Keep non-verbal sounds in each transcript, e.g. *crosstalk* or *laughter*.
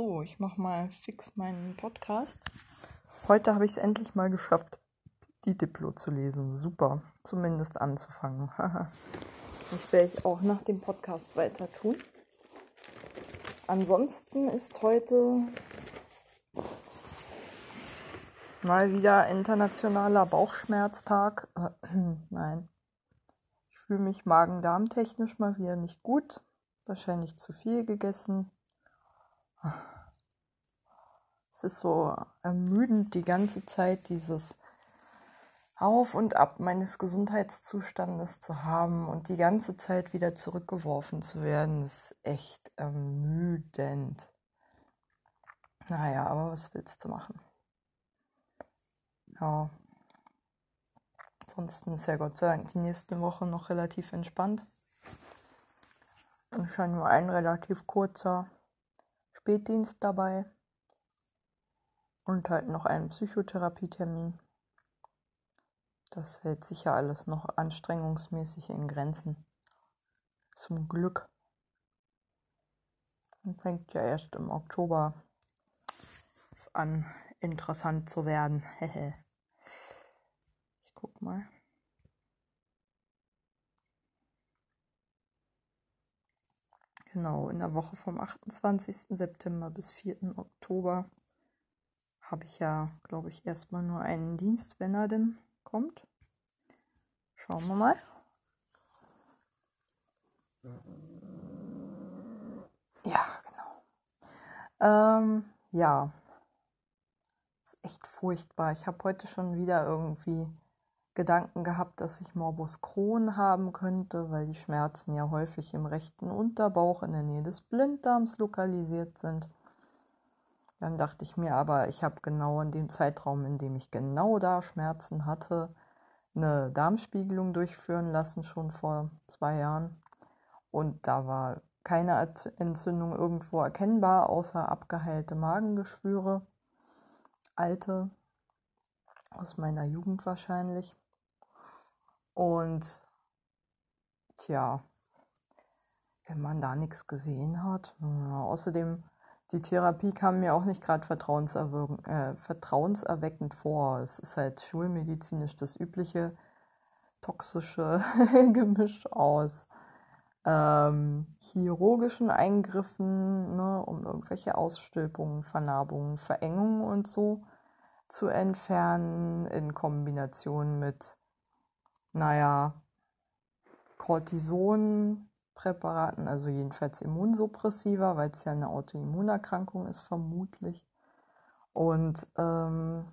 So, ich mache mal fix meinen Podcast. Heute habe ich es endlich mal geschafft, die Diplo zu lesen. Super, zumindest anzufangen. *laughs* das werde ich auch nach dem Podcast weiter tun. Ansonsten ist heute mal wieder internationaler Bauchschmerztag. *clears throat* Nein, ich fühle mich magen-darm-technisch mal wieder nicht gut. Wahrscheinlich zu viel gegessen es ist so ermüdend die ganze Zeit dieses Auf und Ab meines Gesundheitszustandes zu haben und die ganze Zeit wieder zurückgeworfen zu werden, ist echt ermüdend. Naja, aber was willst du machen? Ja. Ansonsten ist ja Gott sei Dank die nächste Woche noch relativ entspannt. Und schon nur ein relativ kurzer Spätdienst dabei und halt noch einen Psychotherapietermin. Das hält sich ja alles noch anstrengungsmäßig in Grenzen. Zum Glück. Und fängt ja erst im Oktober an, interessant zu werden. *laughs* ich guck mal. Genau, in der Woche vom 28. September bis 4. Oktober habe ich ja, glaube ich, erstmal nur einen Dienst, wenn er denn kommt. Schauen wir mal. Ja, genau. Ähm, ja. Ist echt furchtbar. Ich habe heute schon wieder irgendwie Gedanken gehabt, dass ich Morbus Crohn haben könnte, weil die Schmerzen ja häufig im rechten Unterbauch in der Nähe des Blinddarms lokalisiert sind. Dann dachte ich mir aber, ich habe genau in dem Zeitraum, in dem ich genau da Schmerzen hatte, eine Darmspiegelung durchführen lassen, schon vor zwei Jahren. Und da war keine Entzündung irgendwo erkennbar, außer abgeheilte Magengeschwüre. Alte, aus meiner Jugend wahrscheinlich. Und tja, wenn man da nichts gesehen hat. Ja, außerdem, die Therapie kam mir auch nicht gerade äh, vertrauenserweckend vor. Es ist halt schulmedizinisch das übliche toxische *laughs* Gemisch aus ähm, chirurgischen Eingriffen, ne, um irgendwelche Ausstülpungen, Vernarbungen, Verengungen und so zu entfernen, in Kombination mit naja, Cortisonpräparaten, also jedenfalls Immunsuppressiva, weil es ja eine Autoimmunerkrankung ist, vermutlich. Und ähm,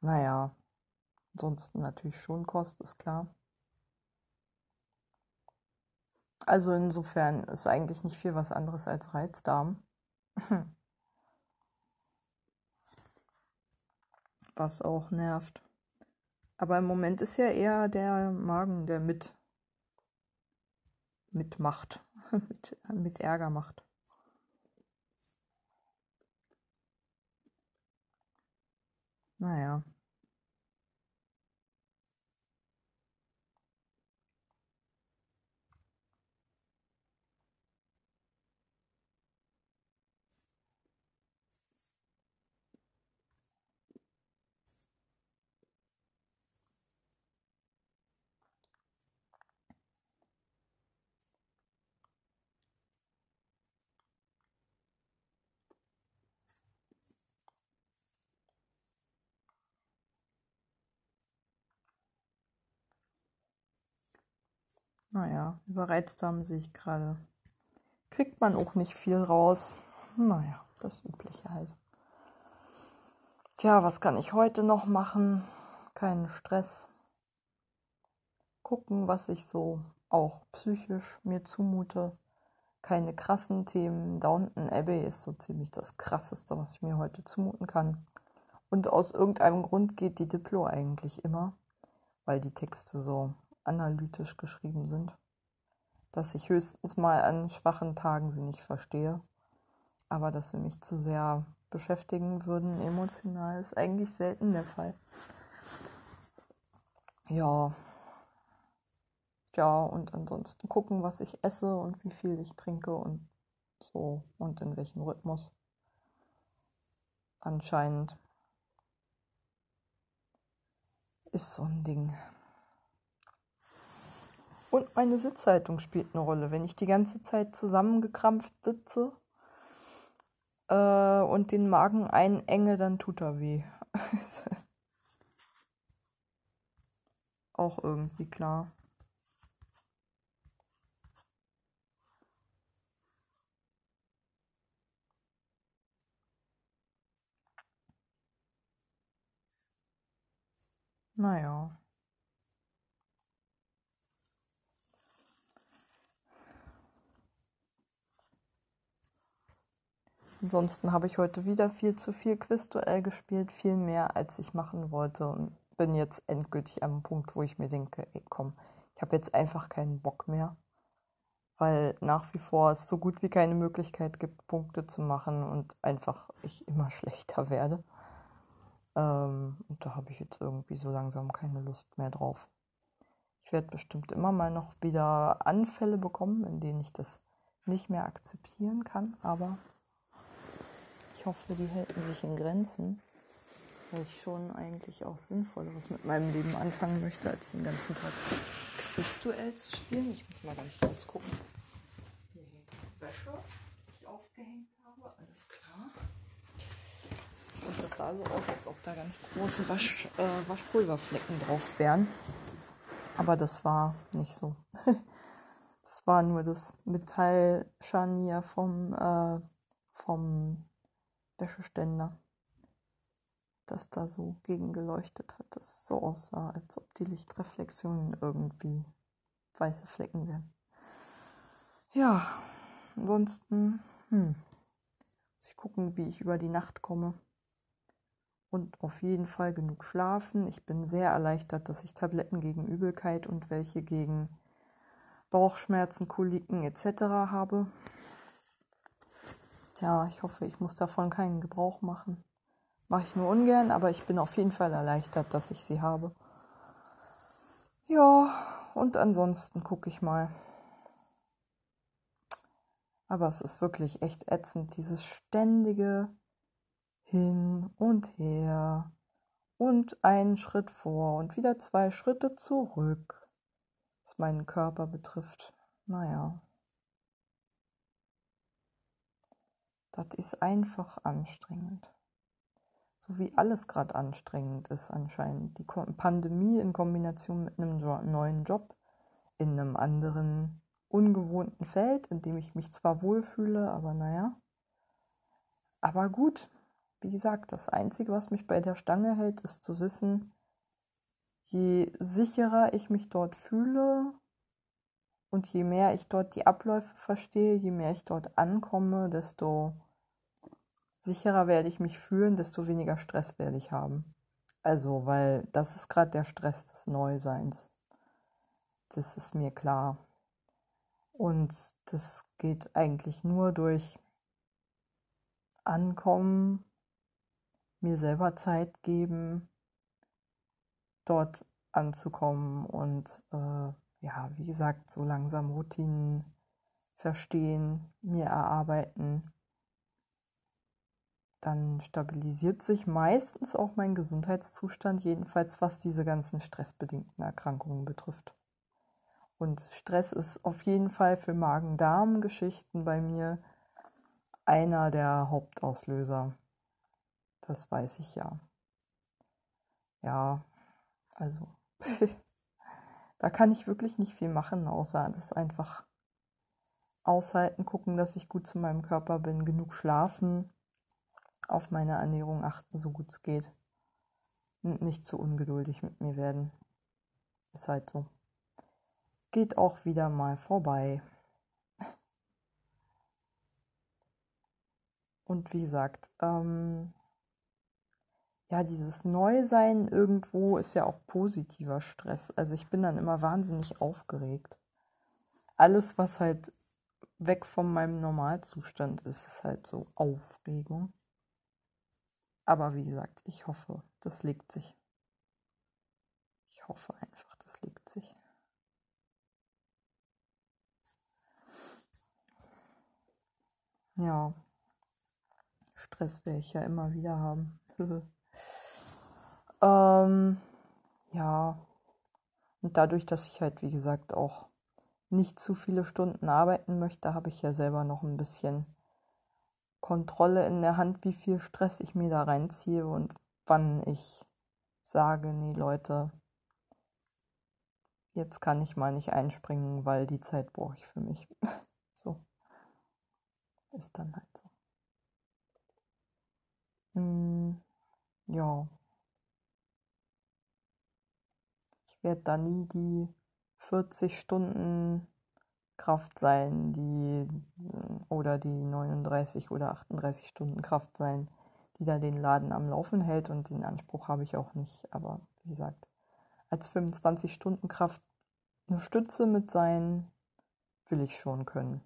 naja, ansonsten natürlich schon Kost, ist klar. Also insofern ist eigentlich nicht viel was anderes als Reizdarm. *laughs* Was auch nervt. Aber im Moment ist ja eher der Magen, der mit mitmacht, *laughs* mit, mit Ärger macht. Naja. Naja, überreizt haben sehe ich gerade. Kriegt man auch nicht viel raus. Naja, das Übliche halt. Tja, was kann ich heute noch machen? Keinen Stress. Gucken, was ich so auch psychisch mir zumute. Keine krassen Themen. Downton Abbey ist so ziemlich das krasseste, was ich mir heute zumuten kann. Und aus irgendeinem Grund geht die Diplo eigentlich immer, weil die Texte so analytisch geschrieben sind, dass ich höchstens mal an schwachen Tagen sie nicht verstehe, aber dass sie mich zu sehr beschäftigen würden emotional ist eigentlich selten der Fall. Ja. Ja, und ansonsten gucken, was ich esse und wie viel ich trinke und So, und in welchem Rhythmus. Anscheinend ist so ein Ding. Und meine Sitzhaltung spielt eine Rolle. Wenn ich die ganze Zeit zusammengekrampft sitze äh, und den Magen einenge, dann tut er weh. *laughs* Auch irgendwie klar. Naja. Ansonsten habe ich heute wieder viel zu viel Quizduell gespielt, viel mehr als ich machen wollte und bin jetzt endgültig am Punkt, wo ich mir denke, ey komm, ich habe jetzt einfach keinen Bock mehr, weil nach wie vor es so gut wie keine Möglichkeit gibt, Punkte zu machen und einfach ich immer *laughs* schlechter werde. Ähm, und da habe ich jetzt irgendwie so langsam keine Lust mehr drauf. Ich werde bestimmt immer mal noch wieder Anfälle bekommen, in denen ich das nicht mehr akzeptieren kann, aber ich hoffe, die halten sich in Grenzen, weil ich schon eigentlich auch Sinnvolleres mit meinem Leben anfangen möchte, als den ganzen Tag Quizduell zu spielen. Ich muss mal ganz kurz gucken. Hier hängt Wäsche, die ich aufgehängt habe, alles klar. Und das sah so aus, als ob da ganz große Wasch, äh, Waschpulverflecken drauf wären. Aber das war nicht so. *laughs* das war nur das Metallscharnier vom, äh, vom Wäscheständer, das da so gegengeleuchtet hat, dass es so aussah, als ob die Lichtreflexionen irgendwie weiße Flecken wären. Ja, ansonsten, hm, muss ich gucken, wie ich über die Nacht komme und auf jeden Fall genug schlafen. Ich bin sehr erleichtert, dass ich Tabletten gegen Übelkeit und welche gegen Bauchschmerzen, Koliken etc. habe. Tja, ich hoffe, ich muss davon keinen Gebrauch machen. Mache ich nur ungern, aber ich bin auf jeden Fall erleichtert, dass ich sie habe. Ja, und ansonsten gucke ich mal. Aber es ist wirklich echt ätzend, dieses ständige hin und her und einen Schritt vor und wieder zwei Schritte zurück, was meinen Körper betrifft. Naja, das ist einfach anstrengend. So wie alles gerade anstrengend ist anscheinend. Die Pandemie in Kombination mit einem neuen Job in einem anderen ungewohnten Feld, in dem ich mich zwar wohlfühle, aber naja. Aber gut, wie gesagt, das Einzige, was mich bei der Stange hält, ist zu wissen, je sicherer ich mich dort fühle und je mehr ich dort die Abläufe verstehe, je mehr ich dort ankomme, desto sicherer werde ich mich fühlen, desto weniger Stress werde ich haben. Also, weil das ist gerade der Stress des Neuseins. Das ist mir klar. Und das geht eigentlich nur durch Ankommen, mir selber Zeit geben, dort anzukommen und äh, ja, wie gesagt, so langsam Routinen verstehen, mir erarbeiten. Dann stabilisiert sich meistens auch mein Gesundheitszustand, jedenfalls was diese ganzen stressbedingten Erkrankungen betrifft. Und Stress ist auf jeden Fall für Magen-Darm-Geschichten bei mir einer der Hauptauslöser. Das weiß ich ja. Ja, also *laughs* da kann ich wirklich nicht viel machen, außer das einfach aushalten, gucken, dass ich gut zu meinem Körper bin, genug schlafen, auf meine Ernährung achten, so gut es geht. Und nicht zu ungeduldig mit mir werden. Ist halt so. Geht auch wieder mal vorbei. Und wie gesagt, ähm, ja, dieses Neusein irgendwo ist ja auch positiver Stress. Also ich bin dann immer wahnsinnig aufgeregt. Alles, was halt weg von meinem Normalzustand ist, ist halt so Aufregung. Aber wie gesagt, ich hoffe, das legt sich. Ich hoffe einfach, das legt sich. ja, Stress werde ich ja immer wieder haben. *laughs* ähm, ja, und dadurch, dass ich halt, wie gesagt, auch nicht zu viele Stunden arbeiten möchte, habe ich ja selber noch ein bisschen Kontrolle in der Hand, wie viel Stress ich mir da reinziehe und wann ich sage, nee Leute, jetzt kann ich mal nicht einspringen, weil die Zeit brauche ich für mich. *laughs* so. Ist dann halt so. Mm, ja. Ich werde da nie die 40 Stunden Kraft sein, die oder die 39 oder 38 Stunden Kraft sein, die da den Laden am Laufen hält und den Anspruch habe ich auch nicht. Aber wie gesagt, als 25 Stunden Kraft eine Stütze mit sein, will ich schon können.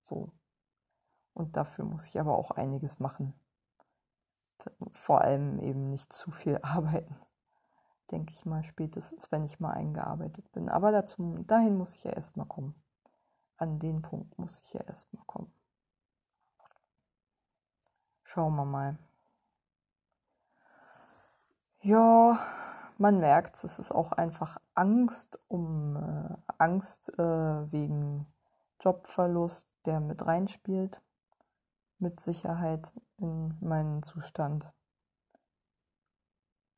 So. Und dafür muss ich aber auch einiges machen. Vor allem eben nicht zu viel *laughs* arbeiten. Denke ich mal, spätestens, wenn ich mal eingearbeitet bin. Aber dazu, dahin muss ich ja erstmal kommen. An den Punkt muss ich ja erstmal kommen. Schauen wir mal. Ja, man merkt es, ist auch einfach Angst um äh, Angst äh, wegen Jobverlust, der mit reinspielt, mit Sicherheit in meinen Zustand.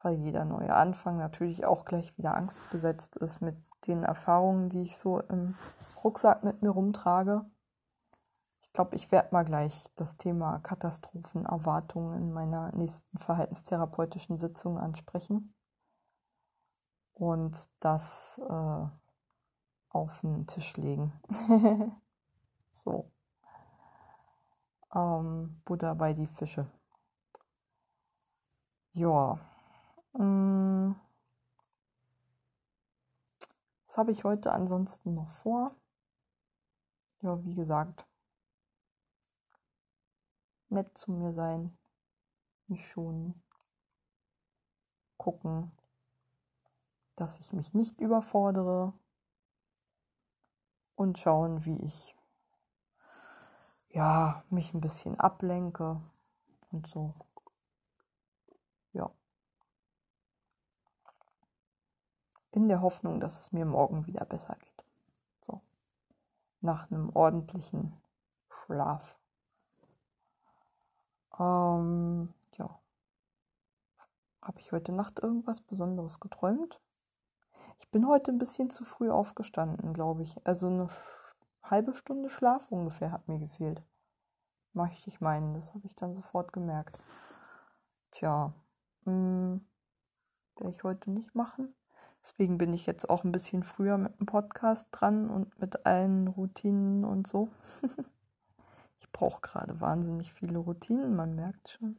Weil jeder neue Anfang natürlich auch gleich wieder Angst besetzt ist mit den Erfahrungen, die ich so im Rucksack mit mir rumtrage. Ich glaube, ich werde mal gleich das Thema Katastrophenerwartungen in meiner nächsten verhaltenstherapeutischen Sitzung ansprechen und das äh, auf den Tisch legen. *laughs* so. Ähm, Buddha bei die Fische. Ja. Mm. Was habe ich heute ansonsten noch vor? Ja, wie gesagt, nett zu mir sein, mich schon gucken, dass ich mich nicht überfordere und schauen, wie ich ja, mich ein bisschen ablenke und so. Ja. In der Hoffnung, dass es mir morgen wieder besser geht. So. Nach einem ordentlichen Schlaf. Ähm, ja. Habe ich heute Nacht irgendwas Besonderes geträumt? Ich bin heute ein bisschen zu früh aufgestanden, glaube ich. Also eine halbe Stunde Schlaf ungefähr hat mir gefehlt. Möchte ich meinen, das habe ich dann sofort gemerkt. Tja, hm, werde ich heute nicht machen. Deswegen bin ich jetzt auch ein bisschen früher mit dem Podcast dran und mit allen Routinen und so. *laughs* ich brauche gerade wahnsinnig viele Routinen, man merkt schon.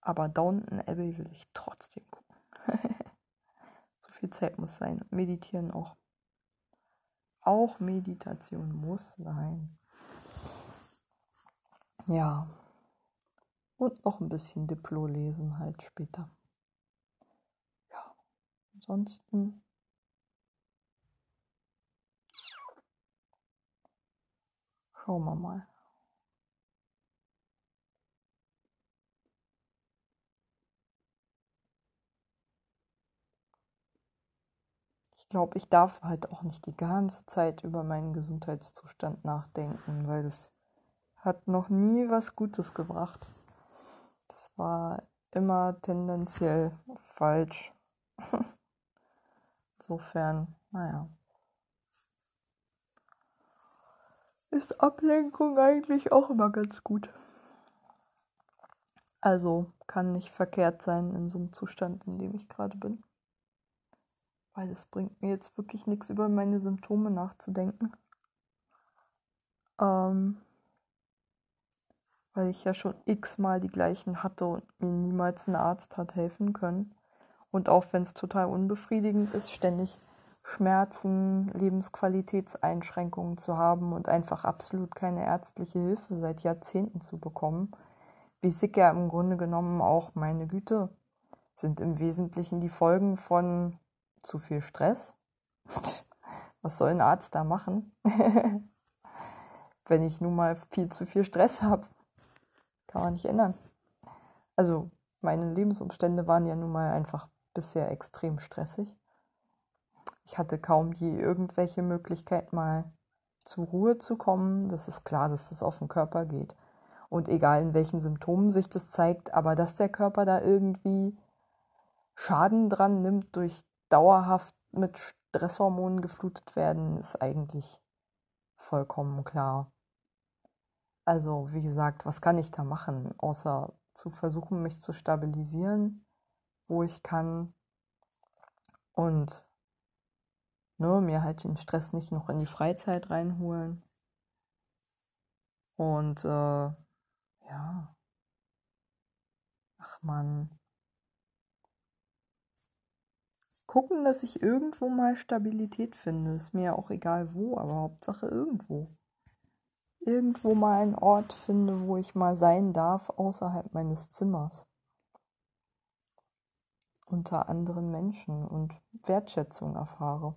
Aber Downton Abbey will ich trotzdem gucken. *laughs* viel Zeit muss sein. Meditieren auch. Auch Meditation muss sein. Ja. Und noch ein bisschen Diplo lesen halt später. Ansonsten. Schauen wir mal. glaube, ich darf halt auch nicht die ganze Zeit über meinen Gesundheitszustand nachdenken, weil das hat noch nie was Gutes gebracht. Das war immer tendenziell falsch. *laughs* Insofern, naja. Ist Ablenkung eigentlich auch immer ganz gut. Also kann nicht verkehrt sein in so einem Zustand, in dem ich gerade bin. Weil es bringt mir jetzt wirklich nichts, über meine Symptome nachzudenken. Ähm, weil ich ja schon x-mal die gleichen hatte und mir niemals ein Arzt hat helfen können. Und auch wenn es total unbefriedigend ist, ständig Schmerzen, Lebensqualitätseinschränkungen zu haben und einfach absolut keine ärztliche Hilfe seit Jahrzehnten zu bekommen, weiß ich ja im Grunde genommen auch, meine Güte, sind im Wesentlichen die Folgen von zu viel Stress. *laughs* Was soll ein Arzt da machen? *laughs* wenn ich nun mal viel zu viel Stress habe. Kann man nicht ändern. Also meine Lebensumstände waren ja nun mal einfach bisher extrem stressig. Ich hatte kaum je irgendwelche Möglichkeit, mal zur Ruhe zu kommen. Das ist klar, dass das auf den Körper geht. Und egal in welchen Symptomen sich das zeigt, aber dass der Körper da irgendwie Schaden dran nimmt durch dauerhaft mit Stresshormonen geflutet werden, ist eigentlich vollkommen klar. Also, wie gesagt, was kann ich da machen, außer zu versuchen, mich zu stabilisieren, wo ich kann und ne, mir halt den Stress nicht noch in die Freizeit reinholen. Und äh, ja, ach man, gucken, dass ich irgendwo mal Stabilität finde. Ist mir ja auch egal wo, aber Hauptsache irgendwo. Irgendwo mal einen Ort finde, wo ich mal sein darf, außerhalb meines Zimmers. Unter anderen Menschen und Wertschätzung erfahre.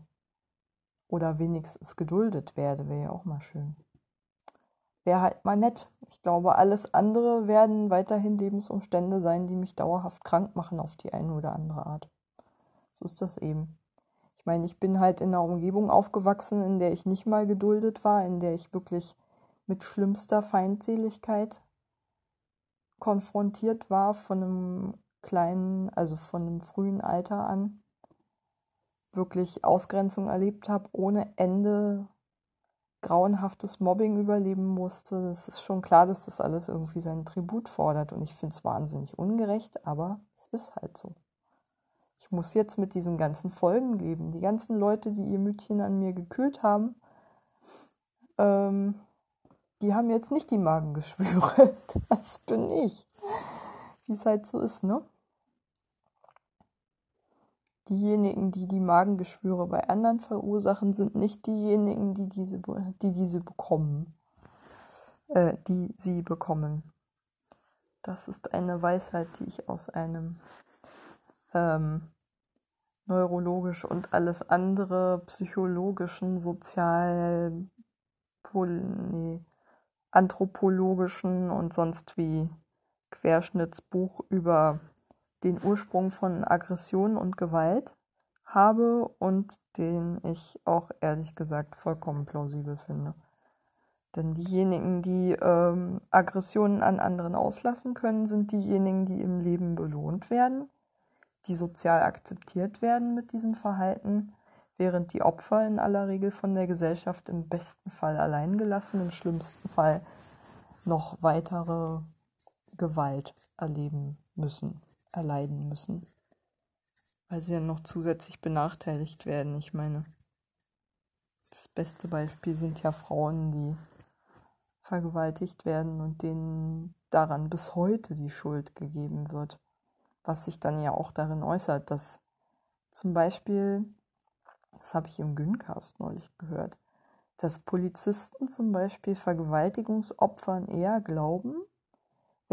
Oder wenigstens geduldet werde, wäre ja auch mal schön. Wäre halt mal nett. Ich glaube, alles andere werden weiterhin Lebensumstände sein, die mich dauerhaft krank machen auf die eine oder andere Art. So ist das eben. Ich meine, ich bin halt in einer Umgebung aufgewachsen, in der ich nicht mal geduldet war, in der ich wirklich mit schlimmster Feindseligkeit konfrontiert war von einem kleinen, also von einem frühen Alter an, wirklich Ausgrenzung erlebt habe, ohne Ende grauenhaftes Mobbing überleben musste. Es ist schon klar, dass das alles irgendwie seinen Tribut fordert und ich finde es wahnsinnig ungerecht, aber es ist halt so ich muss jetzt mit diesen ganzen Folgen leben. Die ganzen Leute, die ihr Mütchen an mir gekühlt haben, ähm, die haben jetzt nicht die Magengeschwüre. *laughs* Das bin ich. Wie es halt so ist, ne? Diejenigen, die die Magengeschwüre bei anderen verursachen, sind nicht diejenigen, die diese, die diese bekommen. Äh, die sie bekommen. Das ist eine Weisheit, die ich aus einem ähm, neurologisch und alles andere psychologischen, sozial, nee, anthropologischen und sonst wie Querschnittsbuch über den Ursprung von Aggression und Gewalt habe und den ich auch ehrlich gesagt vollkommen plausibel finde. Denn diejenigen, die ähm, Aggressionen an anderen auslassen können, sind diejenigen, die im Leben belohnt werden die sozial akzeptiert werden mit diesem Verhalten, während die Opfer in aller Regel von der Gesellschaft im besten Fall allein gelassen, im schlimmsten Fall noch weitere Gewalt erleben müssen, erleiden müssen, weil sie ja noch zusätzlich benachteiligt werden. Ich meine, das beste Beispiel sind ja Frauen, die vergewaltigt werden und denen daran bis heute die Schuld gegeben wird was sich dann ja auch darin äußert, dass zum Beispiel, das habe ich im Güncast neulich gehört, dass Polizisten zum Beispiel Vergewaltigungsopfern eher glauben,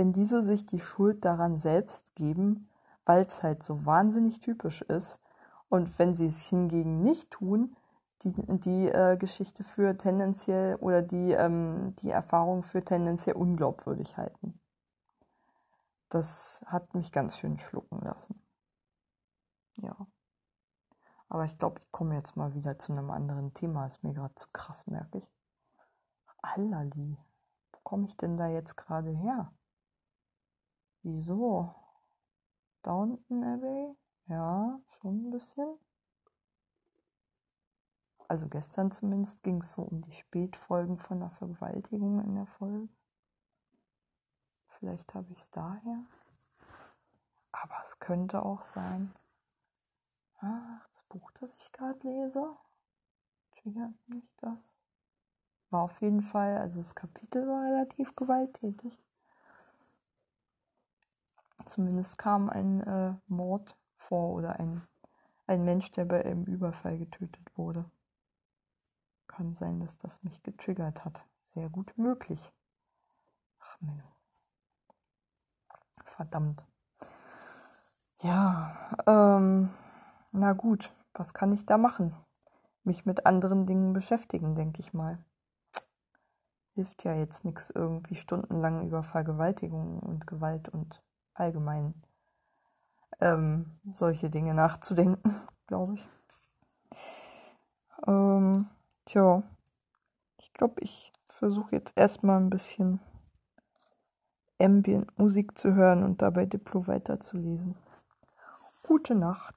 wenn diese sich die Schuld daran selbst geben, weil es halt so wahnsinnig typisch ist. Und wenn sie es hingegen nicht tun, die, die äh, Geschichte für tendenziell oder die, ähm, die Erfahrung für tendenziell unglaubwürdig halten. Das hat mich ganz schön schlucken lassen. Ja. Aber ich glaube, ich komme jetzt mal wieder zu einem anderen Thema. Ist mir gerade zu krass, merke ich. Allali. Wo komme ich denn da jetzt gerade her? Wieso? Downton Abbey? Ja, schon ein bisschen. Also gestern zumindest ging es so um die Spätfolgen von der Vergewaltigung in der Folge. Vielleicht habe ich es daher. Aber es könnte auch sein. Ach, das Buch, das ich gerade lese, triggert mich das. War auf jeden Fall, also das Kapitel war relativ gewalttätig. Zumindest kam ein äh, Mord vor oder ein, ein Mensch, der bei einem Überfall getötet wurde. Kann sein, dass das mich getriggert hat. Sehr gut möglich. Ach Mensch. Verdammt. Ja, ähm, na gut, was kann ich da machen? Mich mit anderen Dingen beschäftigen, denke ich mal. hilft ja jetzt nichts, irgendwie stundenlang über Vergewaltigung und Gewalt und allgemein ähm, solche Dinge nachzudenken, *laughs* glaube ich. Ähm, tja, ich glaube, ich versuche jetzt erstmal ein bisschen Ambient Musik zu hören und dabei Diplo weiterzulesen. Gute Nacht.